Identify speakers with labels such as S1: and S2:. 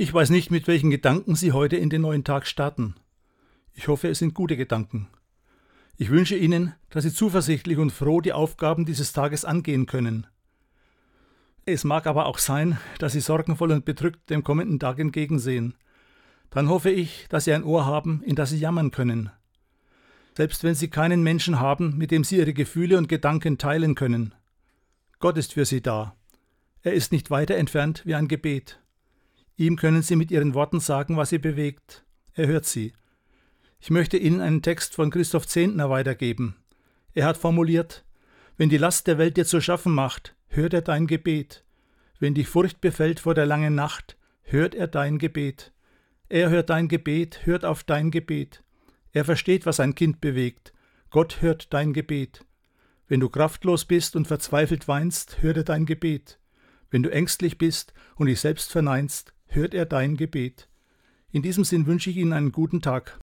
S1: Ich weiß nicht, mit welchen Gedanken Sie heute in den neuen Tag starten. Ich hoffe, es sind gute Gedanken. Ich wünsche Ihnen, dass Sie zuversichtlich und froh die Aufgaben dieses Tages angehen können. Es mag aber auch sein, dass Sie sorgenvoll und bedrückt dem kommenden Tag entgegensehen. Dann hoffe ich, dass Sie ein Ohr haben, in das Sie jammern können. Selbst wenn Sie keinen Menschen haben, mit dem Sie Ihre Gefühle und Gedanken teilen können. Gott ist für Sie da. Er ist nicht weiter entfernt wie ein Gebet. Ihm können Sie mit Ihren Worten sagen, was Sie bewegt. Er hört Sie. Ich möchte Ihnen einen Text von Christoph Zehntner weitergeben. Er hat formuliert, wenn die Last der Welt dir zu schaffen macht, hört er dein Gebet. Wenn dich Furcht befällt vor der langen Nacht, hört er dein Gebet. Er hört dein Gebet, hört auf dein Gebet. Er versteht, was ein Kind bewegt. Gott hört dein Gebet. Wenn du kraftlos bist und verzweifelt weinst, hört er dein Gebet. Wenn du ängstlich bist und dich selbst verneinst, hört er dein Gebet. In diesem Sinn wünsche ich Ihnen einen guten Tag.